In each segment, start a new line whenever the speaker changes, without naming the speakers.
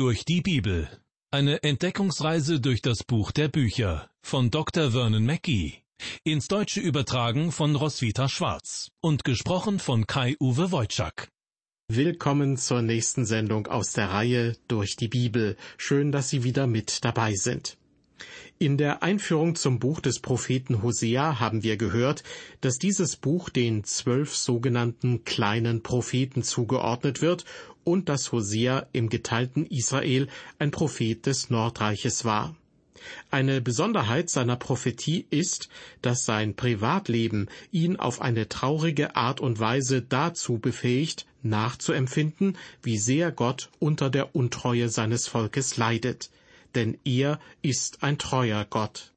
Durch die Bibel. Eine Entdeckungsreise durch das Buch der Bücher von Dr. Vernon Mackey. Ins Deutsche übertragen von Roswitha Schwarz und gesprochen von Kai-Uwe Wojczak.
Willkommen zur nächsten Sendung aus der Reihe Durch die Bibel. Schön, dass Sie wieder mit dabei sind. In der Einführung zum Buch des Propheten Hosea haben wir gehört, dass dieses Buch den zwölf sogenannten kleinen Propheten zugeordnet wird und dass Hosea im geteilten Israel ein Prophet des Nordreiches war. Eine Besonderheit seiner Prophetie ist, dass sein Privatleben ihn auf eine traurige Art und Weise dazu befähigt, nachzuempfinden, wie sehr Gott unter der Untreue seines Volkes leidet denn er ist ein treuer Gott.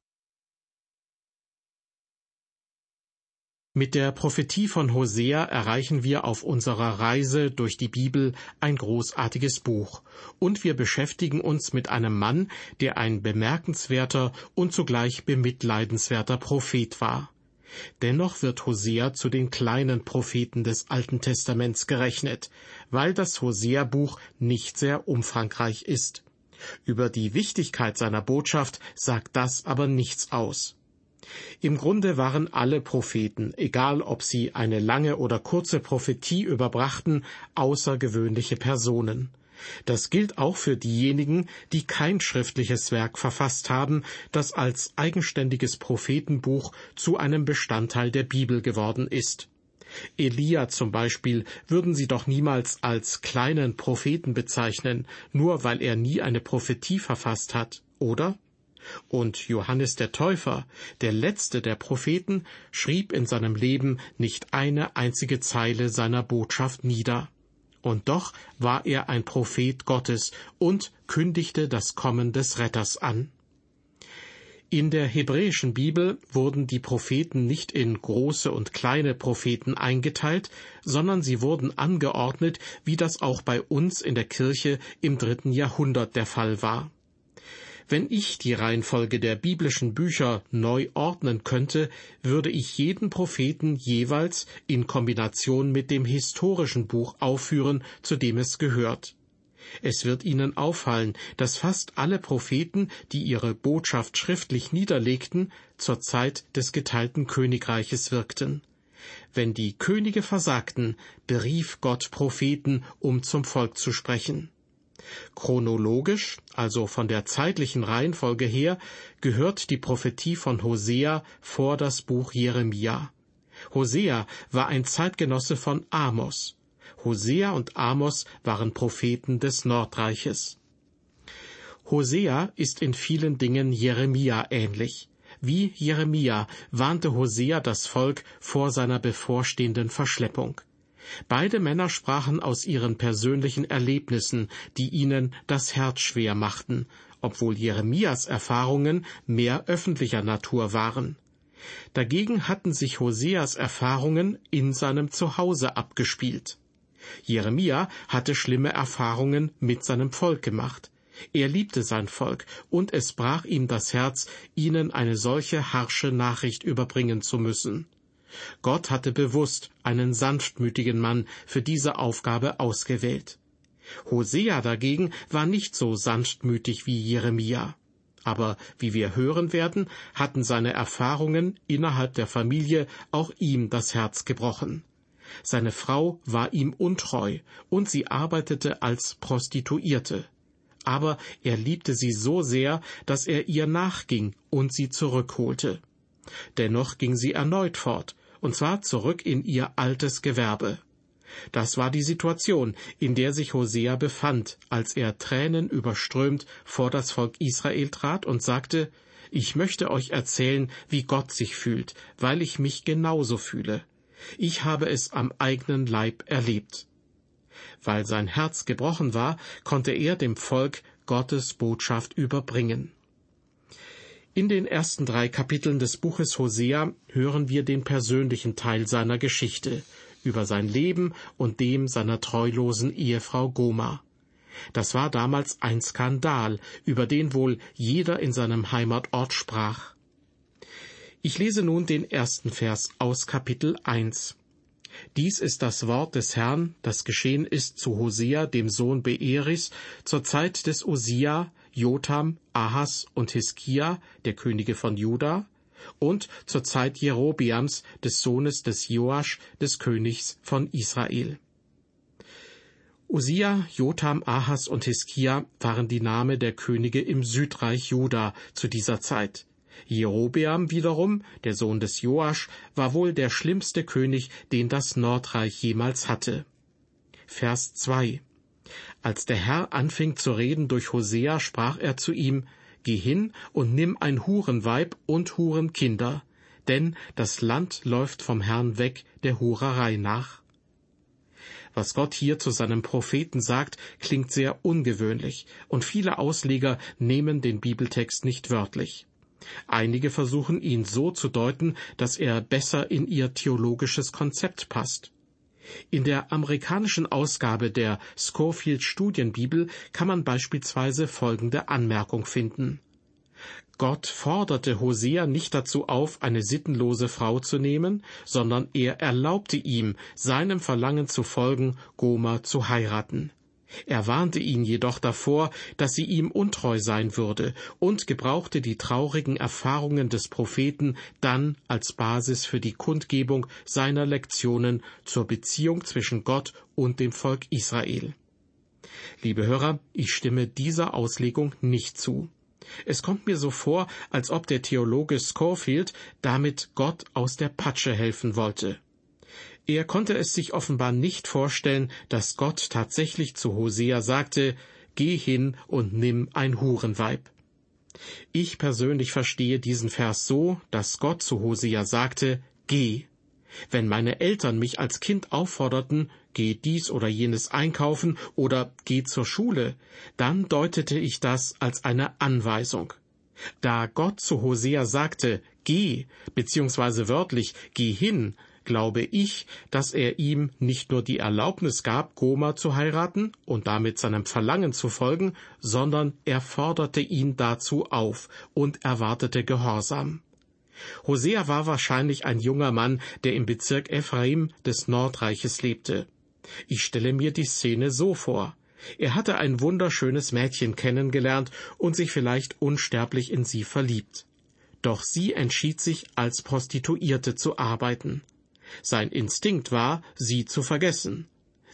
Mit der Prophetie von Hosea erreichen wir auf unserer Reise durch die Bibel ein großartiges Buch, und wir beschäftigen uns mit einem Mann, der ein bemerkenswerter und zugleich bemitleidenswerter Prophet war. Dennoch wird Hosea zu den kleinen Propheten des Alten Testaments gerechnet, weil das Hosea-Buch nicht sehr umfangreich ist. Über die Wichtigkeit seiner Botschaft sagt das aber nichts aus. Im Grunde waren alle Propheten, egal ob sie eine lange oder kurze Prophetie überbrachten, außergewöhnliche Personen. Das gilt auch für diejenigen, die kein schriftliches Werk verfasst haben, das als eigenständiges Prophetenbuch zu einem Bestandteil der Bibel geworden ist. Elia zum Beispiel würden sie doch niemals als kleinen Propheten bezeichnen, nur weil er nie eine Prophetie verfasst hat, oder? Und Johannes der Täufer, der letzte der Propheten, schrieb in seinem Leben nicht eine einzige Zeile seiner Botschaft nieder. Und doch war er ein Prophet Gottes und kündigte das Kommen des Retters an. In der hebräischen Bibel wurden die Propheten nicht in große und kleine Propheten eingeteilt, sondern sie wurden angeordnet, wie das auch bei uns in der Kirche im dritten Jahrhundert der Fall war. Wenn ich die Reihenfolge der biblischen Bücher neu ordnen könnte, würde ich jeden Propheten jeweils in Kombination mit dem historischen Buch aufführen, zu dem es gehört. Es wird Ihnen auffallen, dass fast alle Propheten, die ihre Botschaft schriftlich niederlegten, zur Zeit des geteilten Königreiches wirkten. Wenn die Könige versagten, berief Gott Propheten, um zum Volk zu sprechen. Chronologisch, also von der zeitlichen Reihenfolge her, gehört die Prophetie von Hosea vor das Buch Jeremia. Hosea war ein Zeitgenosse von Amos. Hosea und Amos waren Propheten des Nordreiches. Hosea ist in vielen Dingen Jeremia ähnlich. Wie Jeremia warnte Hosea das Volk vor seiner bevorstehenden Verschleppung. Beide Männer sprachen aus ihren persönlichen Erlebnissen, die ihnen das Herz schwer machten, obwohl Jeremias Erfahrungen mehr öffentlicher Natur waren. Dagegen hatten sich Hoseas Erfahrungen in seinem Zuhause abgespielt. Jeremia hatte schlimme Erfahrungen mit seinem Volk gemacht. Er liebte sein Volk, und es brach ihm das Herz, ihnen eine solche harsche Nachricht überbringen zu müssen. Gott hatte bewusst einen sanftmütigen Mann für diese Aufgabe ausgewählt. Hosea dagegen war nicht so sanftmütig wie Jeremia. Aber wie wir hören werden, hatten seine Erfahrungen innerhalb der Familie auch ihm das Herz gebrochen. Seine Frau war ihm untreu und sie arbeitete als Prostituierte. Aber er liebte sie so sehr, dass er ihr nachging und sie zurückholte. Dennoch ging sie erneut fort, und zwar zurück in ihr altes Gewerbe. Das war die Situation, in der sich Hosea befand, als er Tränen überströmt vor das Volk Israel trat und sagte, ich möchte euch erzählen, wie Gott sich fühlt, weil ich mich genauso fühle. Ich habe es am eigenen Leib erlebt. Weil sein Herz gebrochen war, konnte er dem Volk Gottes Botschaft überbringen. In den ersten drei Kapiteln des Buches Hosea hören wir den persönlichen Teil seiner Geschichte über sein Leben und dem seiner treulosen Ehefrau Goma. Das war damals ein Skandal, über den wohl jeder in seinem Heimatort sprach. Ich lese nun den ersten Vers aus Kapitel 1. Dies ist das Wort des Herrn, das geschehen ist zu Hosea, dem Sohn Beeris, zur Zeit des Osia, Jotham, Ahas und Hiskia, der Könige von Juda, und zur Zeit Jerobiams, des Sohnes des Joasch, des Königs von Israel. Usia, Jotham, Ahas und Hiskia waren die Name der Könige im Südreich Juda zu dieser Zeit. Jerobeam wiederum, der Sohn des Joasch, war wohl der schlimmste König, den das Nordreich jemals hatte. Vers 2 Als der Herr anfing zu reden durch Hosea, sprach er zu ihm, Geh hin und nimm ein Hurenweib und Hurenkinder, denn das Land läuft vom Herrn weg der Hurerei nach. Was Gott hier zu seinem Propheten sagt, klingt sehr ungewöhnlich, und viele Ausleger nehmen den Bibeltext nicht wörtlich. Einige versuchen ihn so zu deuten, dass er besser in ihr theologisches Konzept passt. In der amerikanischen Ausgabe der Schofield Studienbibel kann man beispielsweise folgende Anmerkung finden. Gott forderte Hosea nicht dazu auf, eine sittenlose Frau zu nehmen, sondern er erlaubte ihm, seinem Verlangen zu folgen, Goma zu heiraten. Er warnte ihn jedoch davor, dass sie ihm untreu sein würde, und gebrauchte die traurigen Erfahrungen des Propheten dann als Basis für die Kundgebung seiner Lektionen zur Beziehung zwischen Gott und dem Volk Israel. Liebe Hörer, ich stimme dieser Auslegung nicht zu. Es kommt mir so vor, als ob der Theologe Scorfield damit Gott aus der Patsche helfen wollte. Er konnte es sich offenbar nicht vorstellen, dass Gott tatsächlich zu Hosea sagte, Geh hin und nimm ein Hurenweib. Ich persönlich verstehe diesen Vers so, dass Gott zu Hosea sagte, Geh. Wenn meine Eltern mich als Kind aufforderten, geh dies oder jenes einkaufen oder geh zur Schule, dann deutete ich das als eine Anweisung. Da Gott zu Hosea sagte, geh, beziehungsweise wörtlich, geh hin, glaube ich, dass er ihm nicht nur die Erlaubnis gab, Goma zu heiraten und damit seinem Verlangen zu folgen, sondern er forderte ihn dazu auf und erwartete Gehorsam. Hosea war wahrscheinlich ein junger Mann, der im Bezirk Ephraim des Nordreiches lebte. Ich stelle mir die Szene so vor. Er hatte ein wunderschönes Mädchen kennengelernt und sich vielleicht unsterblich in sie verliebt. Doch sie entschied sich, als Prostituierte zu arbeiten. Sein Instinkt war, sie zu vergessen.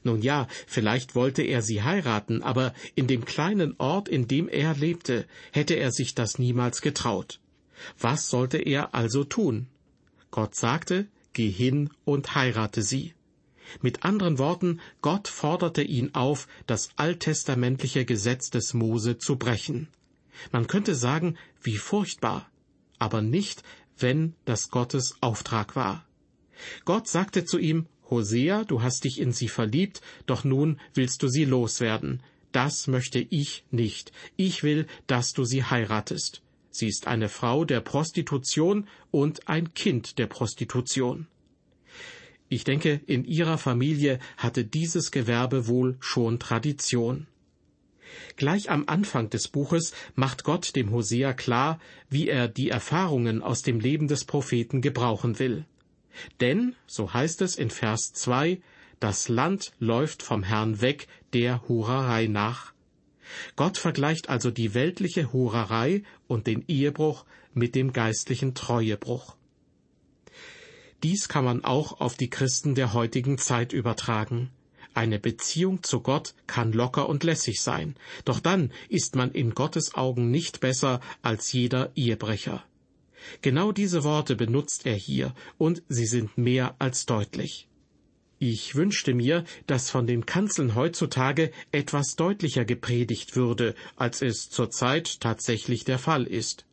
Nun ja, vielleicht wollte er sie heiraten, aber in dem kleinen Ort, in dem er lebte, hätte er sich das niemals getraut. Was sollte er also tun? Gott sagte, geh hin und heirate sie. Mit anderen Worten, Gott forderte ihn auf, das alttestamentliche Gesetz des Mose zu brechen. Man könnte sagen, wie furchtbar, aber nicht, wenn das Gottes Auftrag war. Gott sagte zu ihm, Hosea, du hast dich in sie verliebt, doch nun willst du sie loswerden. Das möchte ich nicht. Ich will, dass du sie heiratest. Sie ist eine Frau der Prostitution und ein Kind der Prostitution. Ich denke, in ihrer Familie hatte dieses Gewerbe wohl schon Tradition. Gleich am Anfang des Buches macht Gott dem Hosea klar, wie er die Erfahrungen aus dem Leben des Propheten gebrauchen will. Denn, so heißt es in Vers 2, das Land läuft vom Herrn weg der Hurerei nach. Gott vergleicht also die weltliche Hurerei und den Ehebruch mit dem geistlichen Treuebruch. Dies kann man auch auf die Christen der heutigen Zeit übertragen. Eine Beziehung zu Gott kann locker und lässig sein, doch dann ist man in Gottes Augen nicht besser als jeder Ehebrecher. Genau diese Worte benutzt er hier, und sie sind mehr als deutlich. Ich wünschte mir, dass von den Kanzeln heutzutage etwas deutlicher gepredigt würde, als es zurzeit tatsächlich der Fall ist.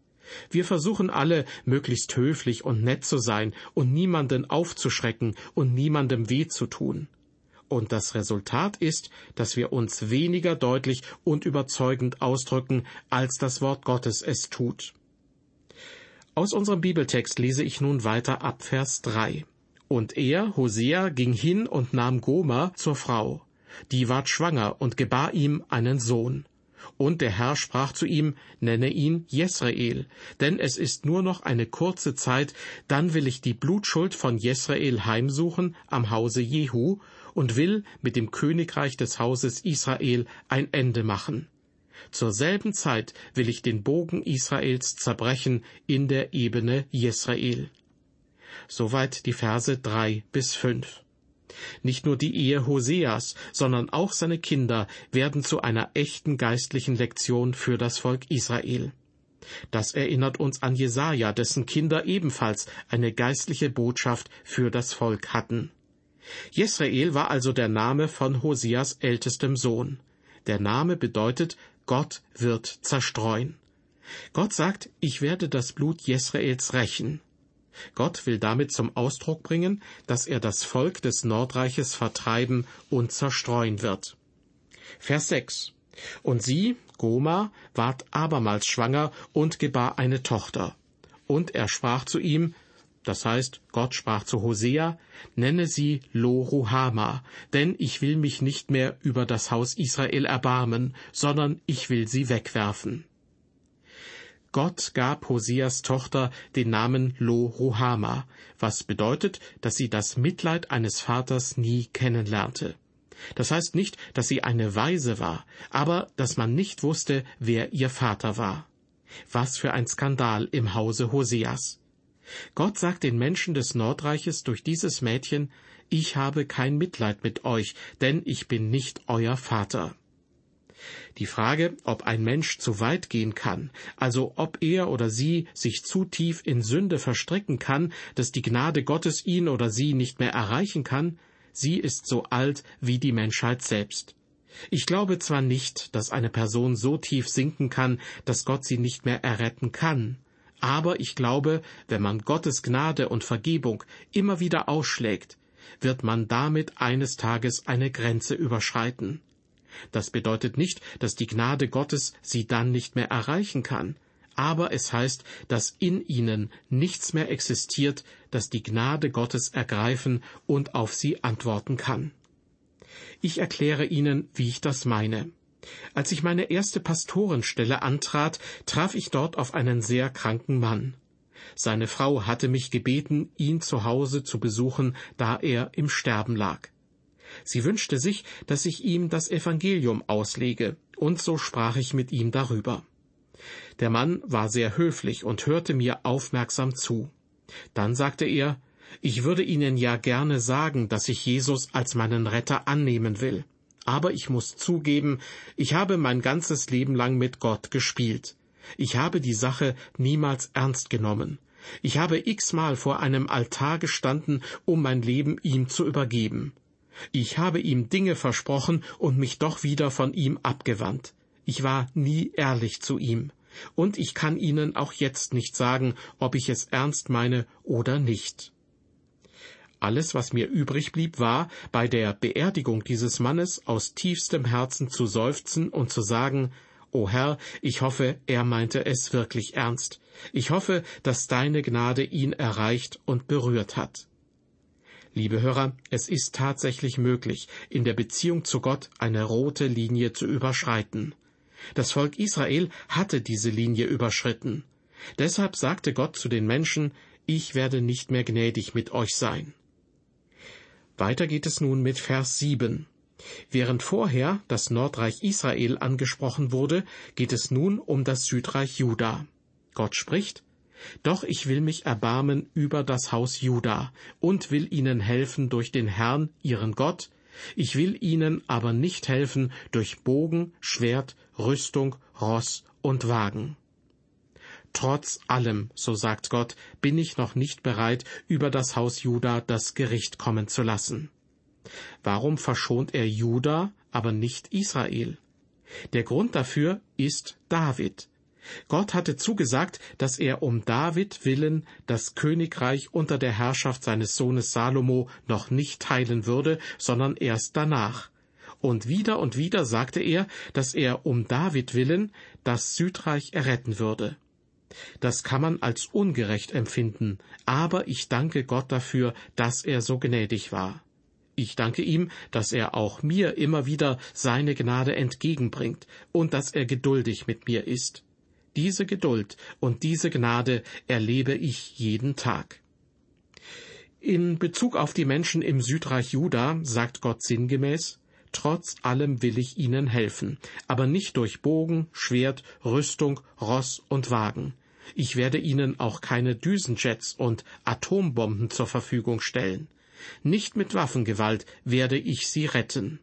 Wir versuchen alle, möglichst höflich und nett zu sein und niemanden aufzuschrecken und niemandem weh zu tun. Und das Resultat ist, dass wir uns weniger deutlich und überzeugend ausdrücken, als das Wort Gottes es tut. Aus unserem Bibeltext lese ich nun weiter ab Vers 3. Und er, Hosea, ging hin und nahm Goma zur Frau. Die ward schwanger und gebar ihm einen Sohn. Und der Herr sprach zu ihm, nenne ihn Jesrael, denn es ist nur noch eine kurze Zeit, dann will ich die Blutschuld von Jesrael heimsuchen am Hause Jehu und will mit dem Königreich des Hauses Israel ein Ende machen. Zur selben Zeit will ich den Bogen Israels zerbrechen in der Ebene Jesrael. Soweit die Verse drei bis fünf. Nicht nur die Ehe Hoseas, sondern auch seine Kinder werden zu einer echten geistlichen Lektion für das Volk Israel. Das erinnert uns an Jesaja, dessen Kinder ebenfalls eine geistliche Botschaft für das Volk hatten. Jesrael war also der Name von Hoseas ältestem Sohn. Der Name bedeutet, Gott wird zerstreuen. Gott sagt, ich werde das Blut Jesraels rächen. Gott will damit zum Ausdruck bringen, dass er das Volk des Nordreiches vertreiben und zerstreuen wird. Vers 6. Und sie, Goma, ward abermals schwanger und gebar eine Tochter. Und er sprach zu ihm, das heißt, Gott sprach zu Hosea, nenne sie Lo-Ruhama, denn ich will mich nicht mehr über das Haus Israel erbarmen, sondern ich will sie wegwerfen. Gott gab Hoseas Tochter den Namen Lo-Ruhama, was bedeutet, dass sie das Mitleid eines Vaters nie kennenlernte. Das heißt nicht, dass sie eine Weise war, aber dass man nicht wusste, wer ihr Vater war. Was für ein Skandal im Hause Hoseas. Gott sagt den Menschen des Nordreiches durch dieses Mädchen, ich habe kein Mitleid mit euch, denn ich bin nicht euer Vater. Die Frage, ob ein Mensch zu weit gehen kann, also ob er oder sie sich zu tief in Sünde verstricken kann, dass die Gnade Gottes ihn oder sie nicht mehr erreichen kann, sie ist so alt wie die Menschheit selbst. Ich glaube zwar nicht, dass eine Person so tief sinken kann, dass Gott sie nicht mehr erretten kann, aber ich glaube, wenn man Gottes Gnade und Vergebung immer wieder ausschlägt, wird man damit eines Tages eine Grenze überschreiten. Das bedeutet nicht, dass die Gnade Gottes sie dann nicht mehr erreichen kann, aber es heißt, dass in ihnen nichts mehr existiert, das die Gnade Gottes ergreifen und auf sie antworten kann. Ich erkläre Ihnen, wie ich das meine. Als ich meine erste Pastorenstelle antrat, traf ich dort auf einen sehr kranken Mann. Seine Frau hatte mich gebeten, ihn zu Hause zu besuchen, da er im Sterben lag. Sie wünschte sich, dass ich ihm das Evangelium auslege, und so sprach ich mit ihm darüber. Der Mann war sehr höflich und hörte mir aufmerksam zu. Dann sagte er, ich würde Ihnen ja gerne sagen, dass ich Jesus als meinen Retter annehmen will. Aber ich muss zugeben, ich habe mein ganzes Leben lang mit Gott gespielt. Ich habe die Sache niemals ernst genommen. Ich habe x-mal vor einem Altar gestanden, um mein Leben ihm zu übergeben. Ich habe ihm Dinge versprochen und mich doch wieder von ihm abgewandt. Ich war nie ehrlich zu ihm. Und ich kann Ihnen auch jetzt nicht sagen, ob ich es ernst meine oder nicht. Alles, was mir übrig blieb, war, bei der Beerdigung dieses Mannes aus tiefstem Herzen zu seufzen und zu sagen, O Herr, ich hoffe, er meinte es wirklich ernst. Ich hoffe, dass deine Gnade ihn erreicht und berührt hat. Liebe Hörer, es ist tatsächlich möglich, in der Beziehung zu Gott eine rote Linie zu überschreiten. Das Volk Israel hatte diese Linie überschritten. Deshalb sagte Gott zu den Menschen, ich werde nicht mehr gnädig mit euch sein. Weiter geht es nun mit Vers 7. Während vorher das Nordreich Israel angesprochen wurde, geht es nun um das Südreich Juda. Gott spricht, doch ich will mich erbarmen über das Haus Juda und will ihnen helfen durch den Herrn, ihren Gott, ich will ihnen aber nicht helfen durch Bogen, Schwert, Rüstung, Ross und Wagen. Trotz allem, so sagt Gott, bin ich noch nicht bereit, über das Haus Juda das Gericht kommen zu lassen. Warum verschont er Juda, aber nicht Israel? Der Grund dafür ist David. Gott hatte zugesagt, dass er um David willen das Königreich unter der Herrschaft seines Sohnes Salomo noch nicht teilen würde, sondern erst danach. Und wieder und wieder sagte er, dass er um David willen das Südreich erretten würde. Das kann man als ungerecht empfinden, aber ich danke Gott dafür, dass er so gnädig war. Ich danke ihm, dass er auch mir immer wieder seine Gnade entgegenbringt und dass er geduldig mit mir ist. Diese Geduld und diese Gnade erlebe ich jeden Tag. In Bezug auf die Menschen im Südreich Juda sagt Gott sinngemäß, Trotz allem will ich ihnen helfen, aber nicht durch Bogen, Schwert, Rüstung, Ross und Wagen. Ich werde ihnen auch keine Düsenjets und Atombomben zur Verfügung stellen. Nicht mit Waffengewalt werde ich sie retten.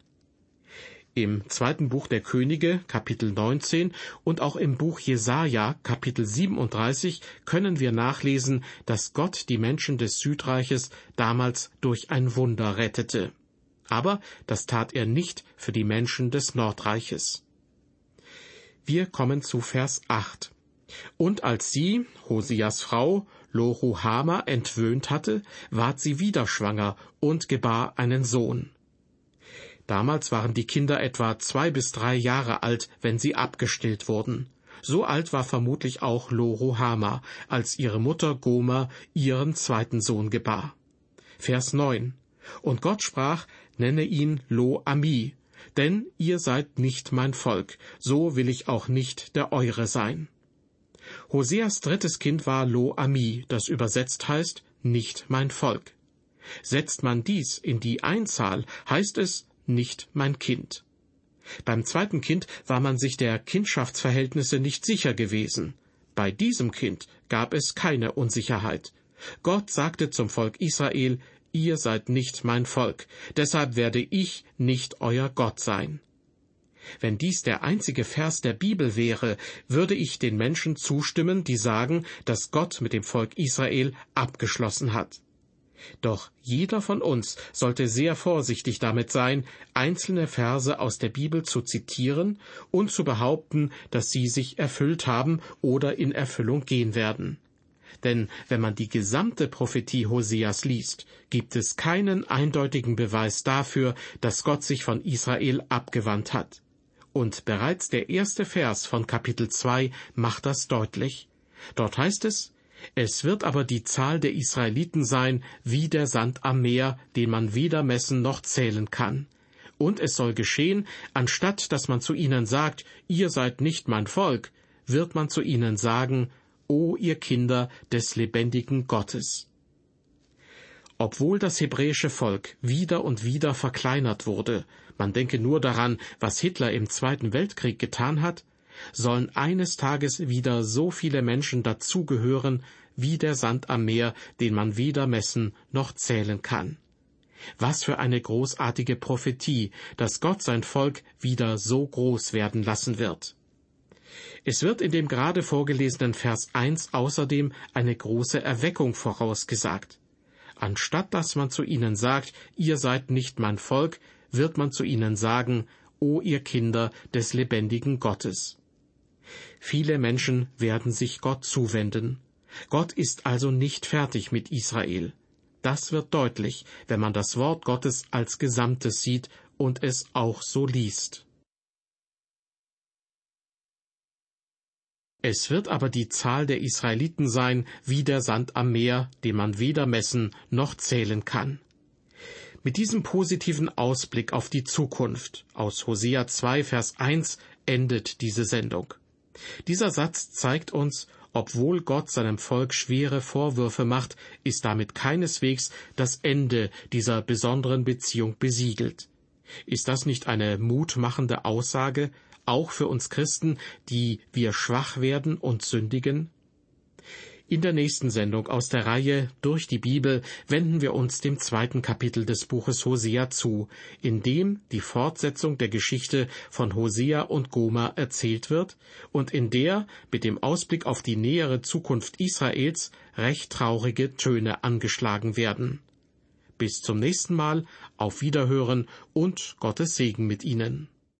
Im zweiten Buch der Könige, Kapitel 19 und auch im Buch Jesaja, Kapitel 37 können wir nachlesen, dass Gott die Menschen des Südreiches damals durch ein Wunder rettete. Aber das tat er nicht für die Menschen des Nordreiches. Wir kommen zu Vers 8. Und als sie, Hosias Frau, Loruhama entwöhnt hatte, ward sie wieder schwanger und gebar einen Sohn. Damals waren die Kinder etwa zwei bis drei Jahre alt, wenn sie abgestillt wurden. So alt war vermutlich auch Loruhama, als ihre Mutter Goma ihren zweiten Sohn gebar. Vers 9. Und Gott sprach, nenne ihn Lo Ami, denn ihr seid nicht mein Volk, so will ich auch nicht der eure sein. Hoseas drittes Kind war Lo Ami, das übersetzt heißt, nicht mein Volk. Setzt man dies in die Einzahl, heißt es, nicht mein Kind. Beim zweiten Kind war man sich der Kindschaftsverhältnisse nicht sicher gewesen. Bei diesem Kind gab es keine Unsicherheit. Gott sagte zum Volk Israel, ihr seid nicht mein Volk, deshalb werde ich nicht euer Gott sein. Wenn dies der einzige Vers der Bibel wäre, würde ich den Menschen zustimmen, die sagen, dass Gott mit dem Volk Israel abgeschlossen hat. Doch jeder von uns sollte sehr vorsichtig damit sein, einzelne Verse aus der Bibel zu zitieren und zu behaupten, dass sie sich erfüllt haben oder in Erfüllung gehen werden. Denn wenn man die gesamte Prophetie Hoseas liest, gibt es keinen eindeutigen Beweis dafür, dass Gott sich von Israel abgewandt hat. Und bereits der erste Vers von Kapitel 2 macht das deutlich. Dort heißt es, es wird aber die Zahl der Israeliten sein wie der Sand am Meer, den man weder messen noch zählen kann. Und es soll geschehen, anstatt dass man zu ihnen sagt, ihr seid nicht mein Volk, wird man zu ihnen sagen, O ihr Kinder des lebendigen Gottes. Obwohl das hebräische Volk wieder und wieder verkleinert wurde, man denke nur daran, was Hitler im Zweiten Weltkrieg getan hat, sollen eines Tages wieder so viele Menschen dazugehören, wie der Sand am Meer, den man weder messen noch zählen kann. Was für eine großartige Prophetie, dass Gott sein Volk wieder so groß werden lassen wird. Es wird in dem gerade vorgelesenen Vers 1 außerdem eine große Erweckung vorausgesagt. Anstatt dass man zu ihnen sagt, ihr seid nicht mein Volk, wird man zu ihnen sagen, O ihr Kinder des lebendigen Gottes. Viele Menschen werden sich Gott zuwenden. Gott ist also nicht fertig mit Israel. Das wird deutlich, wenn man das Wort Gottes als Gesamtes sieht und es auch so liest. Es wird aber die Zahl der Israeliten sein wie der Sand am Meer, den man weder messen noch zählen kann. Mit diesem positiven Ausblick auf die Zukunft aus Hosea 2, Vers 1 endet diese Sendung. Dieser Satz zeigt uns, obwohl Gott seinem Volk schwere Vorwürfe macht, ist damit keineswegs das Ende dieser besonderen Beziehung besiegelt. Ist das nicht eine mutmachende Aussage, auch für uns Christen, die wir schwach werden und sündigen? In der nächsten Sendung aus der Reihe Durch die Bibel wenden wir uns dem zweiten Kapitel des Buches Hosea zu, in dem die Fortsetzung der Geschichte von Hosea und Goma erzählt wird und in der mit dem Ausblick auf die nähere Zukunft Israels recht traurige Töne angeschlagen werden. Bis zum nächsten Mal, auf Wiederhören und Gottes Segen mit Ihnen.